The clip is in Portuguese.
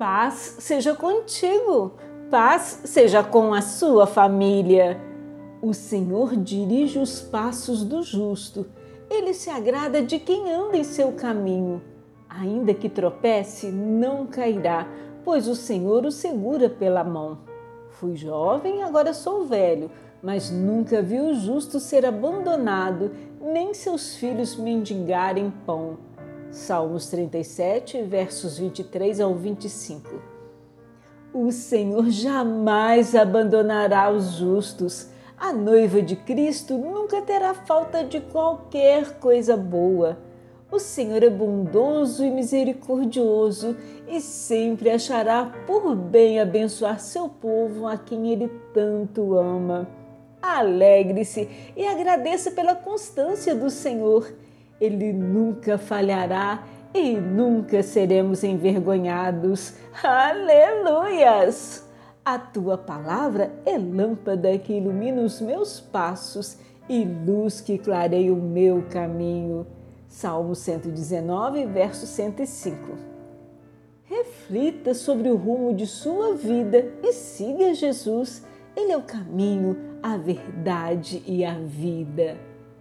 Paz seja contigo, paz seja com a sua família. O Senhor dirige os passos do justo, ele se agrada de quem anda em seu caminho. Ainda que tropece, não cairá, pois o Senhor o segura pela mão. Fui jovem, agora sou velho, mas nunca vi o justo ser abandonado, nem seus filhos mendigarem pão. Salmos 37, versos 23 ao 25. O Senhor jamais abandonará os justos. A noiva de Cristo nunca terá falta de qualquer coisa boa. O Senhor é bondoso e misericordioso e sempre achará por bem abençoar seu povo a quem ele tanto ama. Alegre-se e agradeça pela constância do Senhor ele nunca falhará e nunca seremos envergonhados. Aleluias! A tua palavra é lâmpada que ilumina os meus passos e luz que clareia o meu caminho. Salmo 119, verso 105. Reflita sobre o rumo de sua vida e siga Jesus. Ele é o caminho, a verdade e a vida.